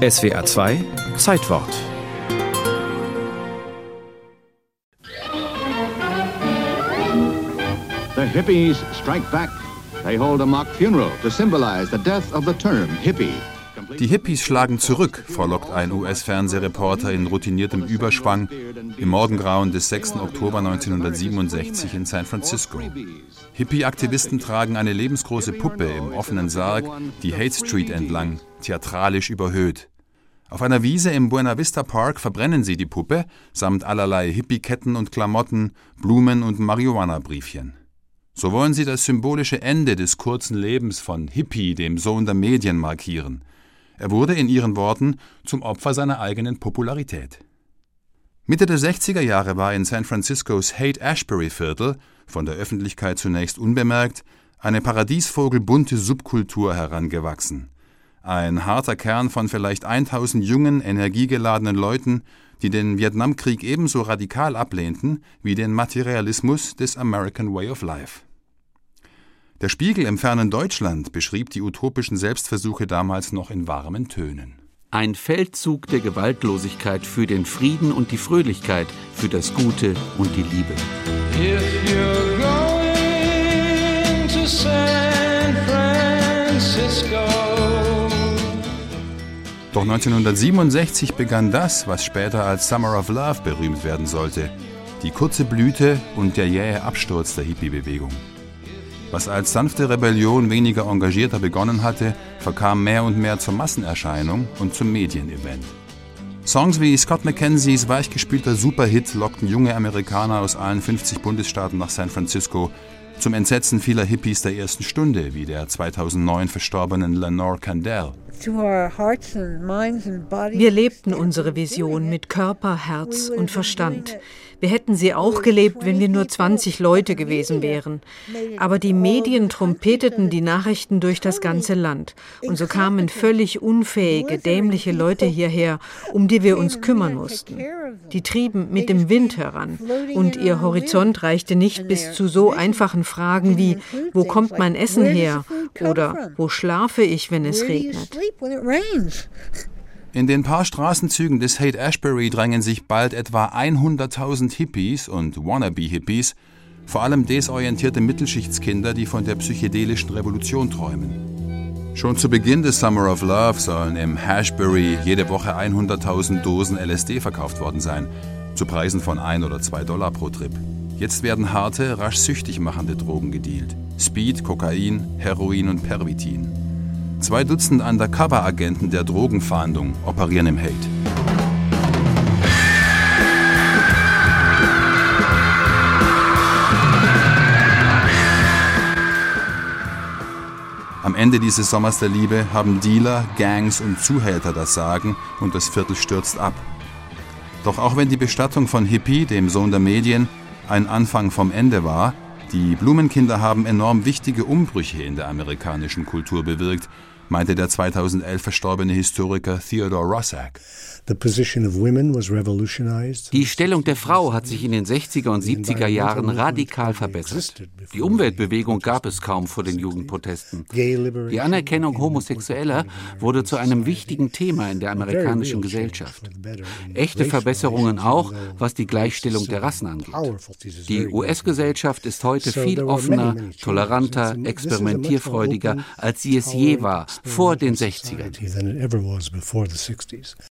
SWA 2 Zeitwort The hippies strike back. They hold a mock funeral to symbolize the death of the term hippie. Die Hippies schlagen zurück, vorlockt ein US-Fernsehreporter in routiniertem Überschwang im Morgengrauen des 6. Oktober 1967 in San Francisco. Hippie-Aktivisten tragen eine lebensgroße Puppe im offenen Sarg die Hate Street entlang, theatralisch überhöht. Auf einer Wiese im Buena Vista Park verbrennen sie die Puppe samt allerlei Hippie-Ketten und Klamotten, Blumen und Marihuana-Briefchen. So wollen sie das symbolische Ende des kurzen Lebens von Hippie, dem Sohn der Medien, markieren. Er wurde in ihren Worten zum Opfer seiner eigenen Popularität. Mitte der 60er Jahre war in San Franciscos Haight-Ashbury-Viertel, von der Öffentlichkeit zunächst unbemerkt, eine paradiesvogelbunte Subkultur herangewachsen. Ein harter Kern von vielleicht 1000 jungen, energiegeladenen Leuten, die den Vietnamkrieg ebenso radikal ablehnten wie den Materialismus des American Way of Life. Der Spiegel im fernen Deutschland beschrieb die utopischen Selbstversuche damals noch in warmen Tönen. Ein Feldzug der Gewaltlosigkeit für den Frieden und die Fröhlichkeit, für das Gute und die Liebe. Doch 1967 begann das, was später als Summer of Love berühmt werden sollte, die kurze Blüte und der jähe Absturz der Hippie-Bewegung. Was als sanfte Rebellion weniger engagierter begonnen hatte, verkam mehr und mehr zur Massenerscheinung und zum Medienevent. Songs wie Scott McKenzies weichgespülter Superhit lockten junge Amerikaner aus allen 50 Bundesstaaten nach San Francisco, zum Entsetzen vieler Hippies der ersten Stunde, wie der 2009 verstorbenen Lenore Candell. Wir lebten unsere Vision mit Körper, Herz und Verstand. Wir hätten sie auch gelebt, wenn wir nur 20 Leute gewesen wären. Aber die Medien trompeteten die Nachrichten durch das ganze Land. Und so kamen völlig unfähige, dämliche Leute hierher, um die wir uns kümmern mussten. Die trieben mit dem Wind heran. Und ihr Horizont reichte nicht bis zu so einfachen Fragen wie, wo kommt mein Essen her? Oder wo schlafe ich, wenn es regnet? In den paar Straßenzügen des Haight Ashbury drängen sich bald etwa 100.000 Hippies und Wannabe-Hippies, vor allem desorientierte Mittelschichtskinder, die von der psychedelischen Revolution träumen. Schon zu Beginn des Summer of Love sollen im Hashbury jede Woche 100.000 Dosen LSD verkauft worden sein, zu Preisen von 1 oder 2 Dollar pro Trip. Jetzt werden harte, rasch süchtig machende Drogen gedealt. Speed, Kokain, Heroin und Pervitin. Zwei Dutzend Undercover-Agenten der Drogenfahndung operieren im Hate. Am Ende dieses Sommers der Liebe haben Dealer, Gangs und Zuhälter das Sagen und das Viertel stürzt ab. Doch auch wenn die Bestattung von Hippie, dem Sohn der Medien, ein Anfang vom Ende war, die Blumenkinder haben enorm wichtige Umbrüche in der amerikanischen Kultur bewirkt, meinte der 2011 verstorbene Historiker Theodore Rossack. Die Stellung der Frau hat sich in den 60er und 70er Jahren radikal verbessert. Die Umweltbewegung gab es kaum vor den Jugendprotesten. Die Anerkennung Homosexueller wurde zu einem wichtigen Thema in der amerikanischen Gesellschaft. Echte Verbesserungen auch, was die Gleichstellung der Rassen angeht. Die US-Gesellschaft ist heute viel offener, toleranter, experimentierfreudiger, als sie es je war vor den 60ern.